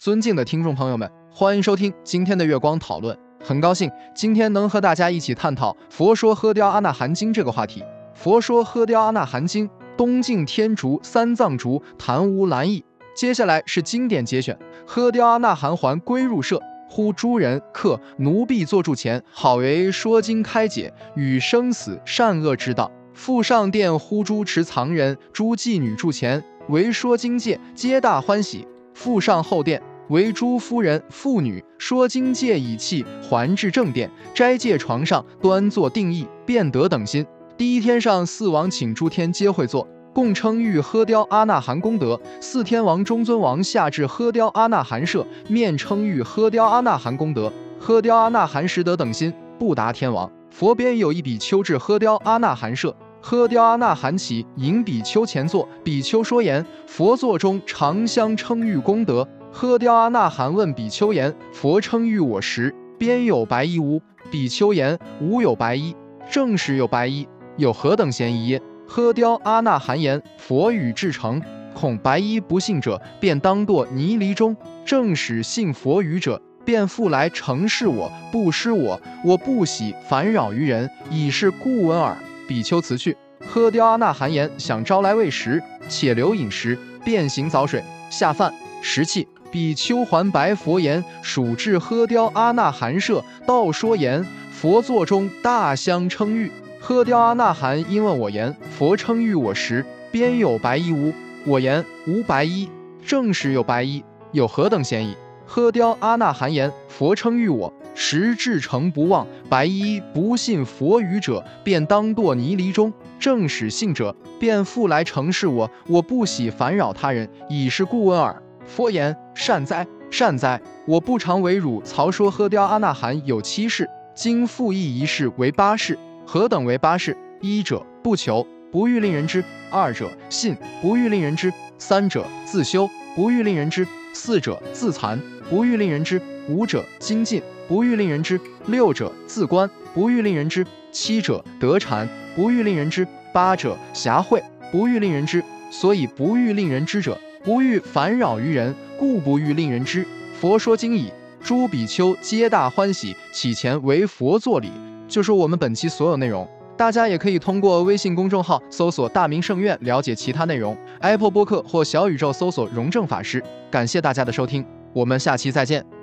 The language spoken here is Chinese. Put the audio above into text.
尊敬的听众朋友们，欢迎收听今天的月光讨论。很高兴今天能和大家一起探讨《佛说喝雕阿那含经》这个话题。《佛说喝雕阿那含经》，东晋天竺三藏竺昙无兰译。接下来是经典节选：喝雕阿那含还归入舍，呼诸人客奴婢坐住前，好为说经开解，与生死善恶之道。复上殿呼诸持藏人、诸妓女住前，为说经戒，皆大欢喜。复上后殿，为诸夫人妇女说经戒以气还至正殿，斋戒床上端坐定意，便得等心。第一天上四王请诸天皆会坐，共称誉喝雕阿那含功德。四天王中尊王下至喝雕阿那含舍，面称誉喝雕阿那含功德。喝雕阿那含时得等心，不达天王。佛边有一比丘至喝雕阿那含舍。喝雕阿那含起，迎比丘前坐。比丘说言：佛座中常相称誉功德。喝雕阿那含问比丘言：佛称誉我时，边有白衣无？比丘言：无有白衣。正是有白衣，有何等嫌疑？喝雕阿那含言：佛语至诚，恐白衣不信者，便当堕泥犁中。正使信佛语者，便复来承事我，不施我，我不喜烦扰于人，已是故闻耳。比丘辞去，喝雕阿那含言：“想招来喂食，且留饮食，便行早水下饭食气。”比丘还白佛言：“属至喝雕阿那含舍，道说言：佛座中大相称誉。喝雕阿那含因问我言：佛称誉我时，边有白衣无？我言无白衣。正是有白衣，有何等嫌疑？喝雕阿那含言：佛称誉我。”时至诚不忘，白衣不信佛语者，便当堕泥犁中；正使信者，便复来承事我。我不喜烦扰他人，已是故问耳。佛言：善哉，善哉！我不常为汝曹说喝雕阿那含有七世，今复议一事为八世。何等为八世？一者不求，不欲令人知；二者信，不欲令人知；三者自修，不欲令人知；四者自残，不欲令人知；五者精进。不欲令人知，六者自观；不欲令人知，七者得禅；不欲令人知，八者狭慧；不欲令人知，所以不欲令人知者，不欲烦扰于人，故不欲令人知。佛说经已，诸比丘皆大欢喜，起前为佛作礼。就是我们本期所有内容，大家也可以通过微信公众号搜索“大明圣院”了解其他内容，Apple 播客或小宇宙搜索“荣正法师”。感谢大家的收听，我们下期再见。